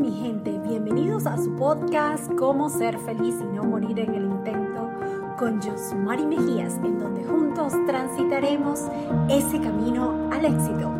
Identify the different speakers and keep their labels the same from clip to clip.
Speaker 1: mi gente, bienvenidos a su podcast Cómo ser feliz y no morir en el intento con Josmari Mejías, en donde juntos transitaremos ese camino al éxito.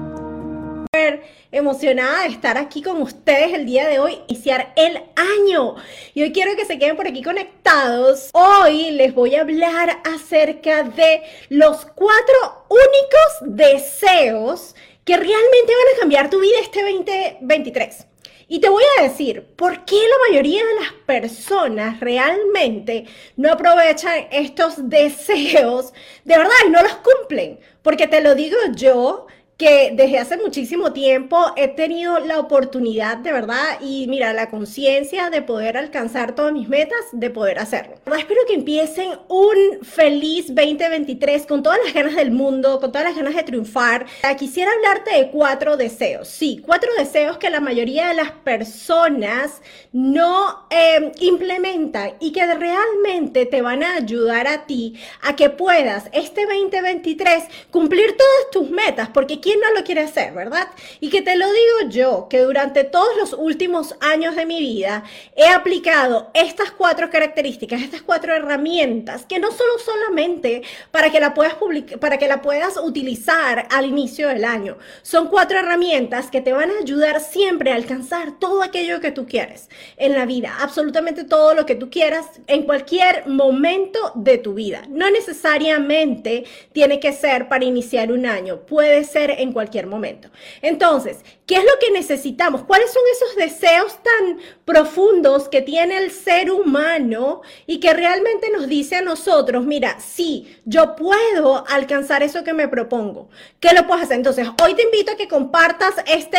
Speaker 2: Emocionada de estar aquí con ustedes el día de hoy, iniciar el año. Y hoy quiero que se queden por aquí conectados. Hoy les voy a hablar acerca de los cuatro únicos deseos que realmente van a cambiar tu vida este 2023. Y te voy a decir, ¿por qué la mayoría de las personas realmente no aprovechan estos deseos de verdad y no los cumplen? Porque te lo digo yo, que desde hace muchísimo tiempo he tenido la oportunidad de verdad y mira, la conciencia de poder alcanzar todas mis metas, de poder hacerlo. espero que empiecen un feliz 2023 con todas las ganas del mundo, con todas las ganas de triunfar. Quisiera hablarte de cuatro deseos. Sí, cuatro deseos que la mayoría de las personas no eh, implementan y que realmente te van a ayudar a ti a que puedas este 2023 cumplir todas tus metas, porque ¿quién no lo quiere hacer, verdad? Y que te lo digo yo, que durante todos los últimos años de mi vida he aplicado estas cuatro características, estas cuatro herramientas, que no solo solamente para que la puedas para que la puedas utilizar al inicio del año, son cuatro herramientas que te van a ayudar siempre a alcanzar todo aquello que tú quieres en la vida, absolutamente todo lo que tú quieras en cualquier momento de tu vida. No necesariamente tiene que ser para iniciar un año, puede ser en cualquier momento. Entonces, ¿qué es lo que necesitamos? ¿Cuáles son esos deseos tan profundos que tiene el ser humano y que realmente nos dice a nosotros, mira, sí, yo puedo alcanzar eso que me propongo? ¿Qué lo puedes hacer? Entonces, hoy te invito a que compartas este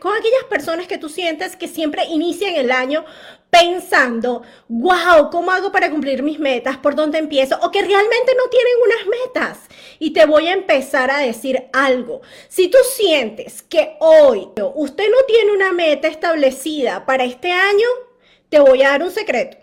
Speaker 2: con aquellas personas que tú sientes que siempre inician el año pensando, wow, ¿cómo hago para cumplir mis metas? ¿Por dónde empiezo? O que realmente no tienen unas metas. Y te voy a empezar a decir algo. Si tú sientes que hoy usted no tiene una meta establecida para este año, te voy a dar un secreto.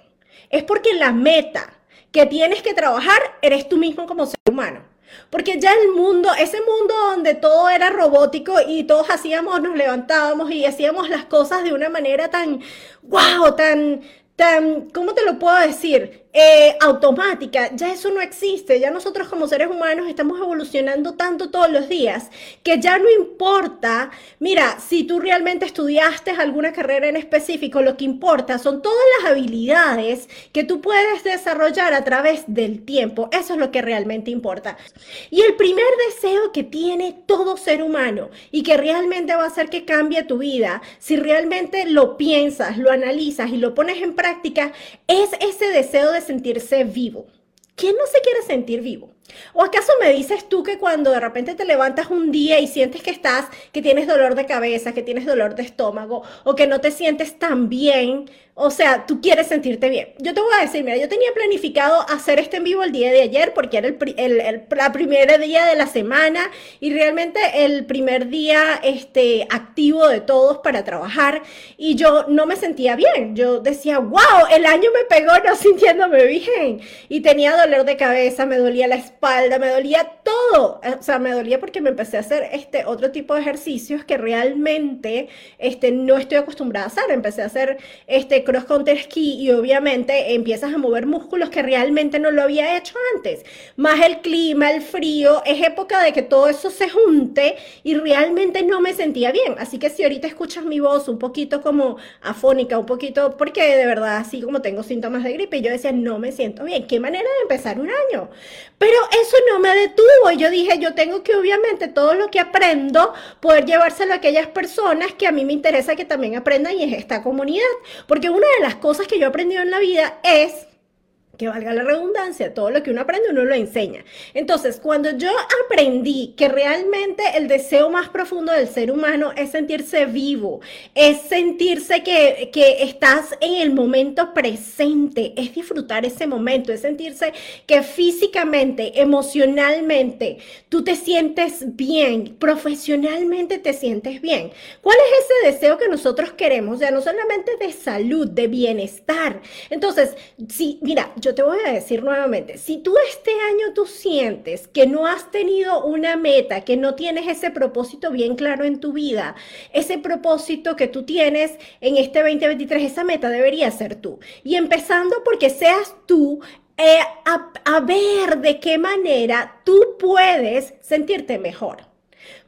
Speaker 2: Es porque la meta que tienes que trabajar eres tú mismo como ser humano. Porque ya el mundo, ese mundo donde todo era robótico y todos hacíamos, nos levantábamos y hacíamos las cosas de una manera tan, wow, tan, tan, ¿cómo te lo puedo decir? Eh, automática, ya eso no existe, ya nosotros como seres humanos estamos evolucionando tanto todos los días que ya no importa, mira, si tú realmente estudiaste alguna carrera en específico, lo que importa son todas las habilidades que tú puedes desarrollar a través del tiempo, eso es lo que realmente importa. Y el primer deseo que tiene todo ser humano y que realmente va a hacer que cambie tu vida, si realmente lo piensas, lo analizas y lo pones en práctica, es ese deseo de sentirse vivo. ¿Quién no se quiere sentir vivo? ¿O acaso me dices tú que cuando de repente te levantas un día y sientes que estás, que tienes dolor de cabeza, que tienes dolor de estómago o que no te sientes tan bien, o sea, tú quieres sentirte bien. Yo te voy a decir, mira, yo tenía planificado hacer este en vivo el día de ayer porque era el, la primer día de la semana y realmente el primer día este, activo de todos para trabajar y yo no me sentía bien. Yo decía, wow, el año me pegó no sintiéndome bien y tenía dolor de cabeza, me dolía la espalda, me dolía todo. O sea, me dolía porque me empecé a hacer este otro tipo de ejercicios que realmente este, no estoy acostumbrada a hacer. Empecé a hacer este cross country ski y obviamente empiezas a mover músculos que realmente no lo había hecho antes. Más el clima, el frío, es época de que todo eso se junte y realmente no me sentía bien. Así que si ahorita escuchas mi voz un poquito como afónica, un poquito, porque de verdad así como tengo síntomas de gripe, yo decía, no me siento bien. ¿Qué manera de empezar un año? Pero eso no me detuvo y yo dije, yo tengo que obviamente todo lo que aprendo poder llevárselo a aquellas personas que a mí me interesa que también aprendan y es esta comunidad. Porque una de las cosas que yo he aprendido en la vida es que valga la redundancia, todo lo que uno aprende uno lo enseña. Entonces, cuando yo aprendí que realmente el deseo más profundo del ser humano es sentirse vivo, es sentirse que, que estás en el momento presente, es disfrutar ese momento, es sentirse que físicamente, emocionalmente, tú te sientes bien, profesionalmente te sientes bien. ¿Cuál es ese deseo que nosotros queremos? Ya no solamente de salud, de bienestar. Entonces, si, mira, yo yo te voy a decir nuevamente, si tú este año tú sientes que no has tenido una meta, que no tienes ese propósito bien claro en tu vida, ese propósito que tú tienes en este 2023, esa meta debería ser tú. Y empezando porque seas tú eh, a, ver de qué manera tú puedes sentirte mejor.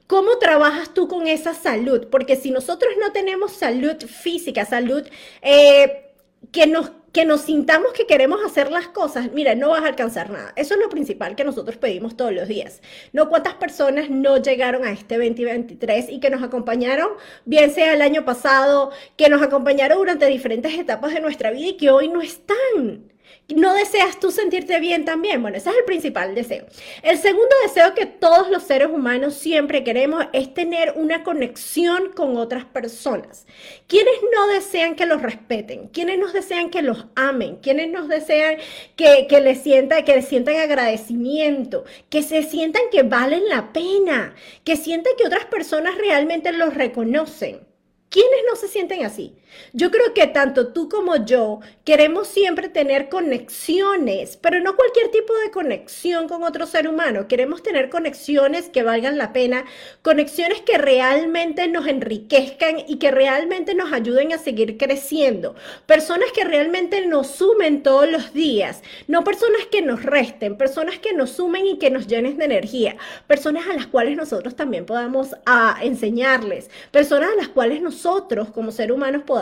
Speaker 2: ¿Cómo trabajas tú con esa salud? Porque si nosotros no tenemos salud física, salud eh, que nos que nos sintamos que queremos hacer las cosas, mira, no vas a alcanzar nada. Eso es lo principal que nosotros pedimos todos los días. No cuántas personas no llegaron a este 2023 y que nos acompañaron, bien sea el año pasado, que nos acompañaron durante diferentes etapas de nuestra vida y que hoy no están. ¿No deseas tú sentirte bien también? Bueno, ese es el principal deseo. El segundo deseo que todos los seres humanos siempre queremos es tener una conexión con otras personas. ¿Quiénes no desean que los respeten? ¿Quiénes nos desean que los amen? ¿Quiénes nos desean que, les sientan, que les sientan agradecimiento? Que se sientan que valen la pena, que sientan que otras personas realmente los reconocen. ¿Quiénes no se sienten así? Yo creo que tanto tú como yo queremos siempre tener conexiones, pero no cualquier tipo de conexión con otro ser humano. Queremos tener conexiones que valgan la pena, conexiones que realmente nos enriquezcan y que realmente nos ayuden a seguir creciendo. Personas que realmente nos sumen todos los días, no personas que nos resten, personas que nos sumen y que nos llenen de energía, personas a las cuales nosotros también podamos a, ah, enseñarles, personas a las cuales nos nosotros como seres humanos podamos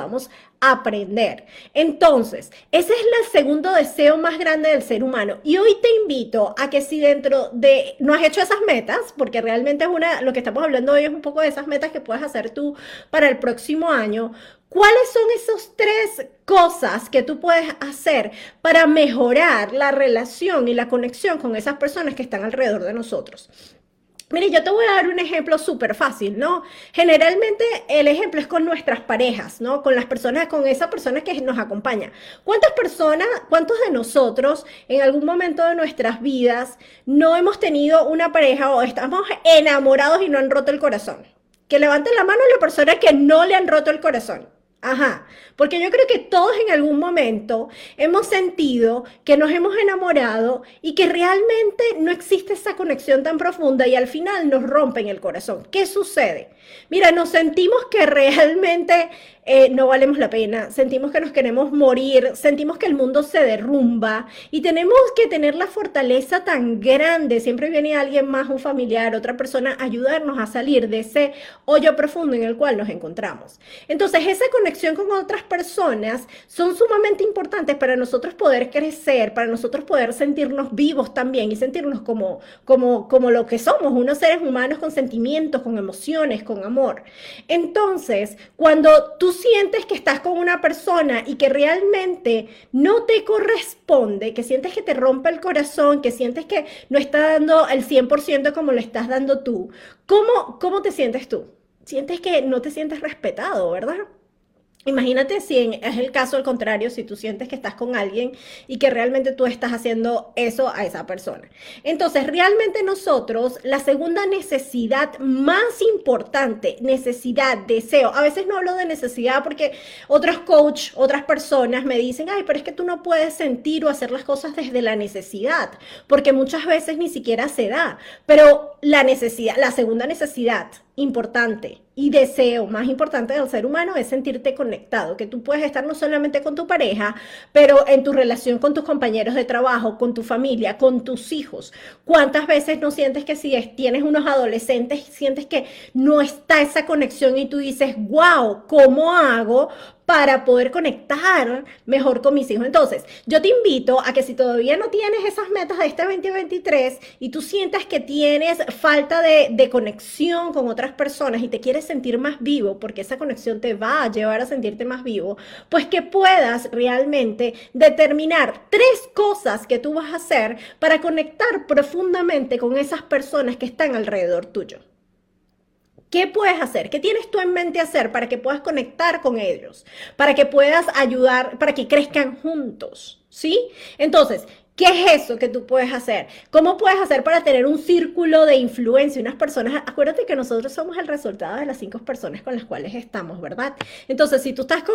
Speaker 2: aprender. Entonces, ese es el segundo deseo más grande del ser humano. Y hoy te invito a que si dentro de, no has hecho esas metas, porque realmente es una, lo que estamos hablando hoy es un poco de esas metas que puedes hacer tú para el próximo año, ¿Cuáles son esas tres cosas que tú puedes hacer para mejorar la relación y la conexión con esas personas que están alrededor de nosotros? Mire, yo te voy a dar un ejemplo súper fácil, ¿no? Generalmente el ejemplo es con nuestras parejas, ¿no? Con las personas, con esa persona que nos acompaña. ¿Cuántas personas, cuántos de nosotros en algún momento de nuestras vidas no hemos tenido una pareja o estamos enamorados y no han roto el corazón? Que levanten la mano a la persona que no le han roto el corazón. Ajá, porque yo creo que todos en algún momento hemos sentido que nos hemos enamorado y que realmente no existe esa conexión tan profunda y al final nos rompen el corazón. ¿Qué sucede? Mira, nos sentimos que realmente eh, no valemos la pena, sentimos que nos queremos morir, sentimos que el mundo se derrumba y tenemos que tener la fortaleza tan grande. Siempre viene alguien más, un familiar, otra persona, a ayudarnos a salir de ese hoyo profundo en el cual nos encontramos. Entonces, esa conexión con otras personas son sumamente importantes para nosotros poder crecer, para nosotros poder sentirnos vivos también y sentirnos como, como, como lo que somos, unos seres humanos con sentimientos, con emociones, con amor. Entonces, cuando tú sientes que estás con una persona y que realmente no te corresponde, que sientes que te rompe el corazón, que sientes que no está dando el 100% como lo estás dando tú, ¿cómo, ¿cómo te sientes tú? Sientes que no te sientes respetado, ¿verdad? Imagínate si es el caso al contrario, si tú sientes que estás con alguien y que realmente tú estás haciendo eso a esa persona. Entonces, realmente nosotros, la segunda necesidad más importante, necesidad, deseo, a veces no hablo de necesidad porque otros coach, otras personas me dicen, ay, pero es que tú no puedes sentir o hacer las cosas desde la necesidad, porque muchas veces ni siquiera se da. Pero la necesidad, la segunda necesidad importante y deseo más importante del ser humano es sentirte conectado, que tú puedes estar no solamente con tu pareja, pero en tu relación con tus compañeros de trabajo, con tu familia, con tus hijos. ¿Cuántas veces no sientes que si tienes unos adolescentes, sientes que no está esa conexión y tú dices, wow, ¿cómo hago para poder conectar mejor con mis hijos. Entonces, yo te invito a que si todavía no tienes esas metas de este 2023 y tú sientas que tienes falta de, de, conexión con otras personas y te quieres sentir más vivo, porque esa conexión te va a llevar a sentirte más vivo, pues que puedas realmente determinar tres cosas que tú vas a hacer para conectar profundamente con esas personas que están alrededor tuyo. ¿Qué puedes hacer? ¿Qué tienes tú en mente hacer para que puedas conectar con ellos? Para que puedas ayudar, para que crezcan juntos, ¿sí? Entonces, ¿Qué es eso que tú puedes hacer? ¿Cómo puedes hacer para tener un círculo de influencia? Unas personas, acuérdate que nosotros somos el resultado de las cinco personas con las cuales estamos, ¿verdad? Entonces, si tú estás con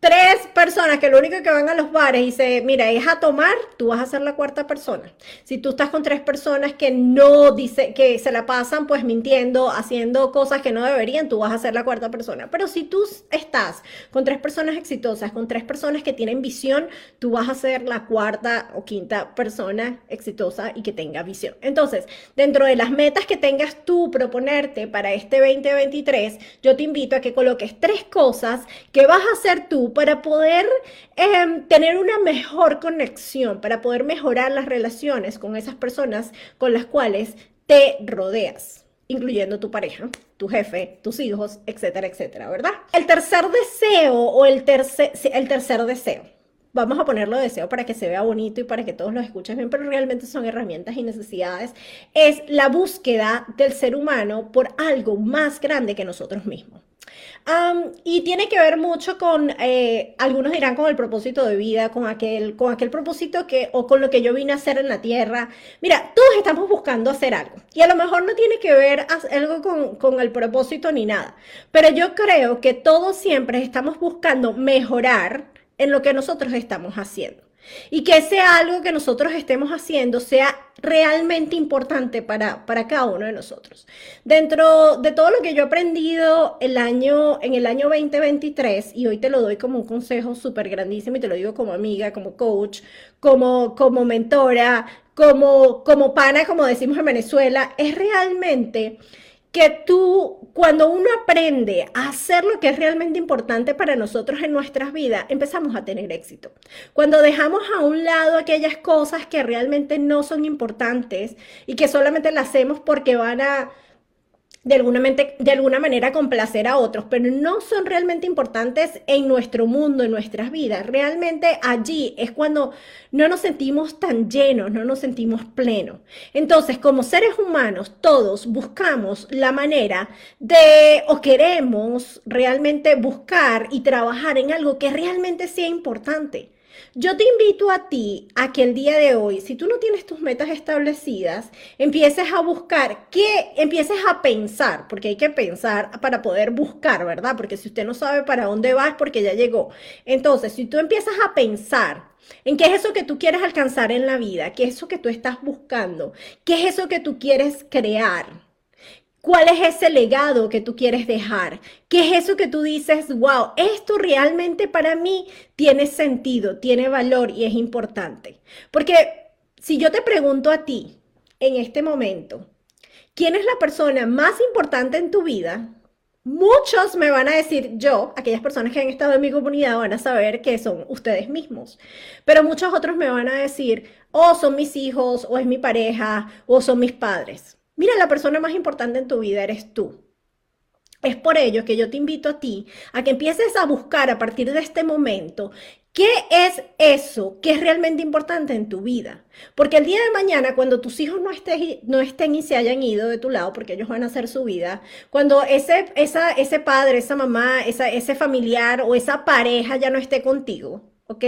Speaker 2: tres personas que lo único que van a los bares y se, mira, es a tomar, tú vas a ser la cuarta persona. Si tú estás con tres personas que no dice, que se la pasan pues mintiendo, haciendo cosas que no deberían, tú vas a ser la cuarta persona. Pero si tú estás con tres personas exitosas, con tres personas que tienen visión, tú vas a ser la cuarta o quinta persona exitosa y que tenga visión. Entonces, dentro de las metas que tengas tú proponerte para este 2023, yo te invito a que coloques tres cosas que vas a hacer tú para poder em, tener una mejor conexión, para poder mejorar las relaciones con esas personas con las cuales te rodeas incluyendo tu pareja, tu jefe, tus hijos, etcétera, etcétera, ¿verdad? El tercer deseo o el tercer, el tercer deseo, vamos a ponerlo deseo para que se vea bonito y para que todos lo escuchen bien, pero realmente son herramientas y necesidades, es la búsqueda del ser humano por algo más grande que nosotros mismos y tiene que ver mucho con, eh, algunos dirán con el propósito de vida, con aquel, con aquel propósito que, o con lo que yo vine a hacer en la tierra. Mira, todos estamos buscando hacer algo. Y a lo mejor no tiene que ver algo con, con el propósito ni nada. Pero yo creo que todos siempre estamos buscando mejorar en lo que nosotros estamos haciendo. Y que sea algo que nosotros estemos haciendo sea realmente importante para, para cada uno de nosotros. Dentro de todo lo que yo he aprendido el año, en el año 2023, y hoy te lo doy como un consejo súper grandísimo y te lo digo como amiga, como coach, como, como mentora, como, como pana, como decimos en Venezuela, es realmente que tú, cuando uno aprende a hacer lo que es realmente importante para nosotros en nuestras vidas, empezamos a tener éxito. Cuando dejamos a un lado aquellas cosas que realmente no son importantes y que solamente las hacemos porque van a de alguna, de alguna manera complacer a otros, pero no son realmente importantes en nuestro mundo, en nuestras vidas. Realmente allí es cuando no nos sentimos tan llenos, no nos sentimos plenos. Entonces, como seres humanos, todos buscamos la manera de, o queremos realmente buscar y trabajar en algo que realmente sea importante. Yo te invito a ti a que el día de hoy, si tú no tienes tus metas establecidas, empieces a buscar, que empieces a pensar, porque hay que pensar para poder buscar, ¿verdad? Porque si usted no sabe para dónde va es porque ya llegó. Entonces, si tú empiezas a pensar en qué es eso que tú quieres alcanzar en la vida, qué es eso que tú estás buscando, qué es eso que tú quieres crear, ¿Cuál es ese legado que tú quieres dejar? ¿Qué es eso que tú dices, wow, esto realmente para mí tiene sentido, tiene valor y es importante? Porque si yo te pregunto a ti en este momento, ¿quién es la persona más importante en tu vida? Muchos me van a decir, yo, aquellas personas que han estado en mi comunidad van a saber que son ustedes mismos, pero muchos otros me van a decir, oh, son mis hijos, o es mi pareja, o son mis padres. Mira, la persona más importante en tu vida eres tú. Es por ello que yo te invito a ti a que empieces a buscar a partir de este momento qué es eso que es realmente importante en tu vida. Porque el día de mañana, cuando tus hijos no, estén y se hayan ido de tu lado, porque ellos van a hacer su vida, cuando ese, ese padre, esa mamá, ese familiar o esa pareja ya no esté contigo, ¿ok?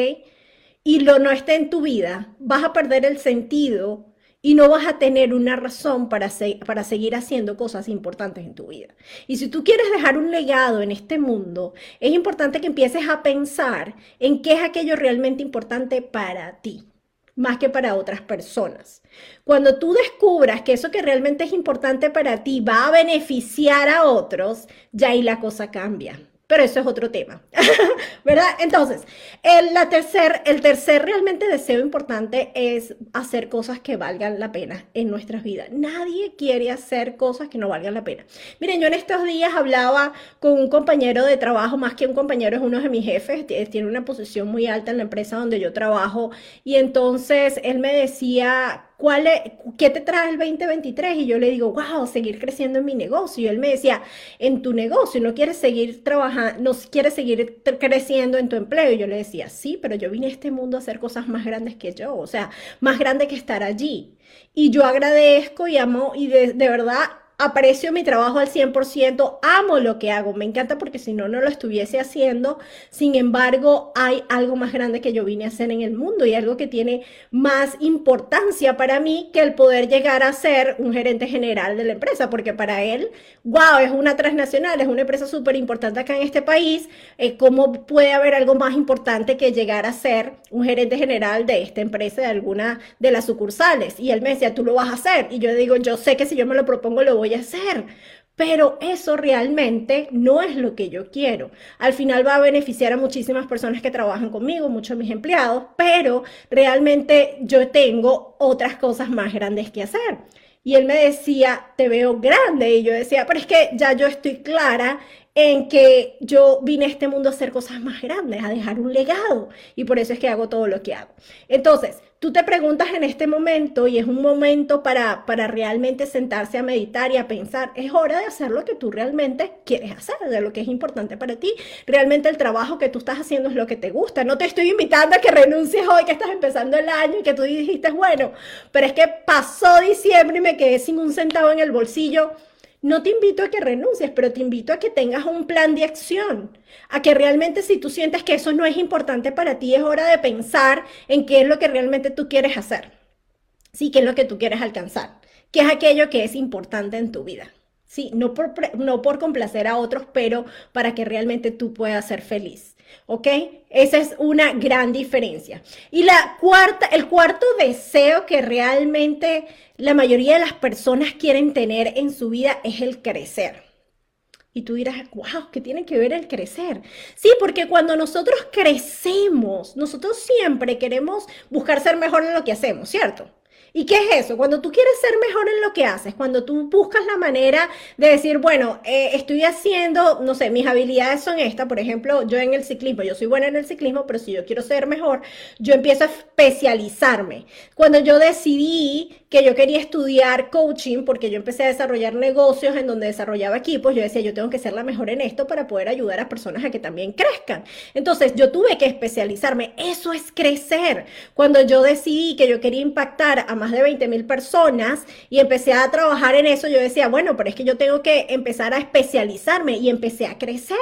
Speaker 2: Y lo no esté en tu vida, vas a perder el sentido y no vas a tener una razón para, para seguir haciendo cosas importantes en tu vida. Y si tú quieres dejar un legado en este mundo, es importante que empieces a pensar en qué es aquello realmente importante para ti más que para otras personas. Cuando tú descubras que eso que realmente es importante para ti va a beneficiar a otros, ya ahí la cosa cambia pero eso es otro tema, ¿verdad? Entonces, el, la tercer, el tercer realmente deseo importante es hacer cosas que valgan la pena en nuestras vidas. Nadie quiere hacer cosas que no valgan la pena. Miren, yo en estos días hablaba con un compañero de trabajo, más que un compañero, es uno de mis jefes, tiene una posición muy alta en la empresa donde yo trabajo, y entonces él me decía ¿cuál ¿qué te trae el 2023? Y yo le digo, wow, seguir creciendo en mi negocio. Y él me decía, en tu negocio, no quieres seguir trabajando, no quieres seguir creciendo en tu empleo. Y yo le decía, sí, pero yo vine a este mundo a hacer cosas más grandes que yo, o sea, más grande que estar allí. Y yo agradezco y amo y de verdad aprecio mi trabajo al 100%, amo lo que hago, me encanta porque si no, no lo estuviese haciendo. Sin embargo, hay algo más grande que yo vine a hacer en el mundo y algo que tiene más importancia para mí que el poder llegar a ser un gerente general de la empresa, porque para él, wow, es una transnacional, es una empresa súper importante acá en este país. Eh, ¿Cómo puede haber algo más importante que llegar a ser un gerente general de esta empresa, de alguna de las sucursales? Y él me decía, tú lo vas a hacer. Y yo digo, yo sé que si yo me lo propongo, lo voy hacer. Pero eso realmente no es lo que yo quiero. Al final va a beneficiar a muchísimas personas que trabajan conmigo, muchos de mis empleados, pero realmente yo tengo otras cosas más grandes que hacer. Y él me decía, te veo grande. Y yo decía, pero es que ya yo estoy clara en que yo vine a este mundo a hacer cosas más grandes, a dejar un legado. Y por eso es que hago todo lo que hago. Entonces, tú te preguntas en este momento, y es un momento para, para realmente sentarse a meditar y a pensar, es hora de hacer lo que tú realmente quieres hacer, de lo que es importante para ti. Realmente el trabajo que tú estás haciendo es lo que te gusta. No te estoy invitando a que renuncies hoy, que estás empezando el año y que tú dijiste, bueno, pero es que pasó diciembre y me quedé sin un centavo en el bolsillo no te invito a que renuncies, pero te invito a que tengas un plan de acción, a que realmente si tú sientes que eso no es importante para ti, es hora de pensar en qué es lo que realmente tú quieres hacer, sí, qué es lo que tú quieres alcanzar, qué es aquello que es importante en tu vida. Sí, no por, no por complacer a otros, pero para que realmente tú puedas ser feliz. ¿Ok? Esa es una gran diferencia. Y la cuarta, el cuarto deseo que realmente la mayoría de las personas quieren tener en su vida es el crecer. Y tú dirás, wow, ¿qué tiene que ver el crecer? Sí, porque cuando nosotros crecemos, nosotros siempre queremos buscar ser mejor en lo que hacemos, ¿cierto? ¿Y qué es eso? Cuando tú quieres ser mejor en lo que haces, cuando tú buscas la manera de decir, bueno, eh, estoy haciendo, no sé, mis habilidades son estas, por ejemplo, yo en el ciclismo, yo soy buena en el ciclismo, pero si yo quiero ser mejor, yo empiezo a especializarme. Cuando yo decidí que yo quería estudiar coaching, porque yo empecé a desarrollar negocios en donde desarrollaba equipos, yo decía, yo tengo que ser la mejor en esto para poder ayudar a personas a que también crezcan. Entonces, yo tuve que especializarme. Eso es crecer. Cuando yo decidí que yo quería impactar a más de 20 mil personas y empecé a trabajar en eso, yo decía, bueno, pero es que yo tengo que empezar a especializarme y empecé a crecer.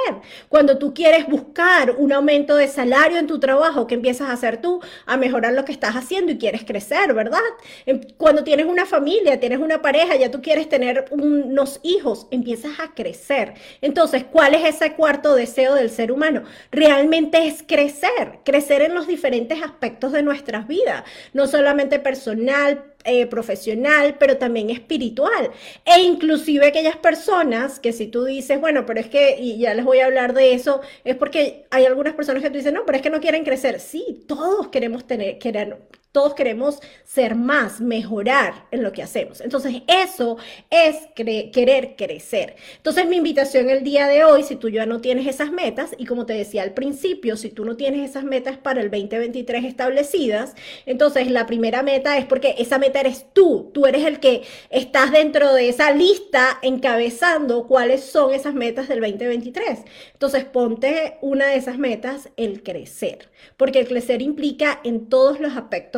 Speaker 2: Cuando tú quieres buscar un aumento de salario en tu trabajo, ¿qué empiezas a hacer tú? A mejorar lo que estás haciendo y quieres crecer, ¿verdad? Em, cuando tienes una familia, tienes una pareja, ya tú quieres tener unos hijos, empiezas a crecer. Entonces, ¿cuál es ese cuarto deseo del ser humano? Realmente es crecer, crecer en los diferentes aspectos de nuestras vidas, no solamente personal, eh, profesional, pero también espiritual. E inclusive aquellas personas que si tú dices, bueno, pero es que, y ya les voy a hablar de eso, es porque hay algunas personas que tú dices, no, pero es que no quieren crecer. Sí, todos queremos tener, querer, todos queremos ser más, mejorar en lo que hacemos. Entonces, eso es querer crecer. Entonces, mi invitación el día de hoy, si tú ya no tienes esas metas, y como te decía al principio, si tú no tienes esas metas para el 2023 establecidas, entonces la primera meta es porque esa meta eres tú, tú eres el que estás dentro de esa lista encabezando cuáles son esas metas del 2023. Entonces, ponte una de esas metas, el crecer, porque el crecer implica en todos los